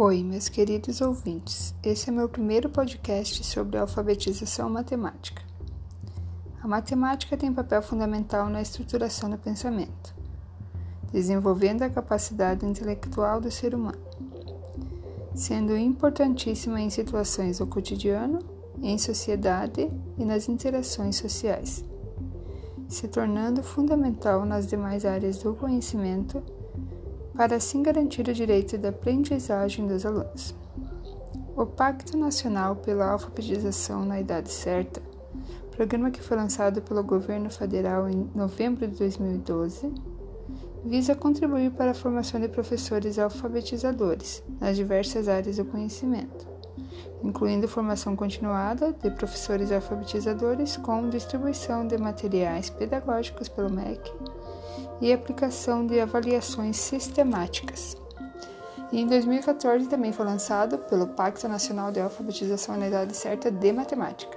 Oi, meus queridos ouvintes. Esse é meu primeiro podcast sobre alfabetização matemática. A matemática tem papel fundamental na estruturação do pensamento, desenvolvendo a capacidade intelectual do ser humano, sendo importantíssima em situações do cotidiano, em sociedade e nas interações sociais, se tornando fundamental nas demais áreas do conhecimento para assim garantir o direito da aprendizagem dos alunos. O Pacto Nacional pela Alfabetização na Idade Certa, programa que foi lançado pelo governo federal em novembro de 2012, visa contribuir para a formação de professores alfabetizadores nas diversas áreas do conhecimento, incluindo formação continuada de professores alfabetizadores com distribuição de materiais pedagógicos pelo MEC e aplicação de avaliações sistemáticas. E em 2014 também foi lançado pelo Pacto Nacional de Alfabetização na Idade Certa de Matemática,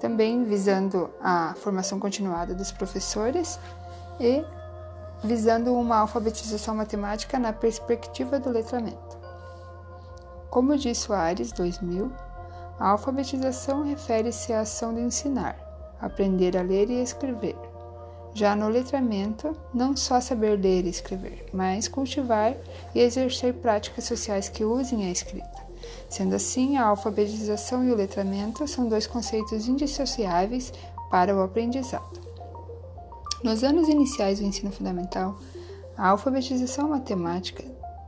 também visando a formação continuada dos professores e visando uma alfabetização matemática na perspectiva do letramento. Como diz Soares, 2000, a alfabetização refere-se à ação de ensinar, aprender a ler e escrever, já no letramento, não só saber ler e escrever, mas cultivar e exercer práticas sociais que usem a escrita. Sendo assim, a alfabetização e o letramento são dois conceitos indissociáveis para o aprendizado. Nos anos iniciais do ensino fundamental, a alfabetização matemática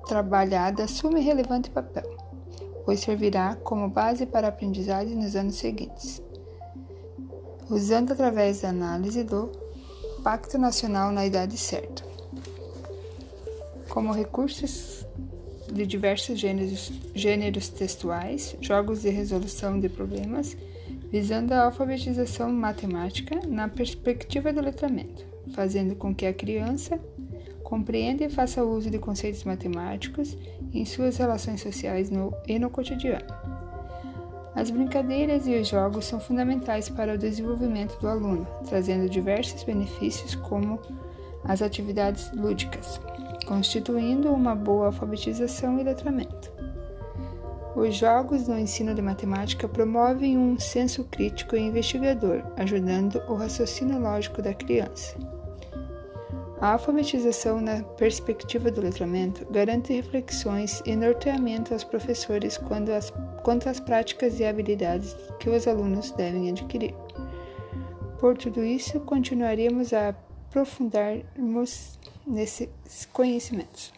trabalhada assume relevante papel, pois servirá como base para a aprendizagem nos anos seguintes. Usando através da análise do Pacto Nacional na Idade Certa. Como recursos de diversos gêneros, gêneros textuais, jogos de resolução de problemas, visando a alfabetização matemática na perspectiva do letramento, fazendo com que a criança compreenda e faça uso de conceitos matemáticos em suas relações sociais no, e no cotidiano. As brincadeiras e os jogos são fundamentais para o desenvolvimento do aluno, trazendo diversos benefícios, como as atividades lúdicas, constituindo uma boa alfabetização e letramento. Os jogos no ensino de matemática promovem um senso crítico e investigador, ajudando o raciocínio lógico da criança. A alfabetização na perspectiva do letramento garante reflexões e norteamento aos professores quanto às, quanto às práticas e habilidades que os alunos devem adquirir. Por tudo isso, continuaremos a aprofundarmos nesses conhecimentos.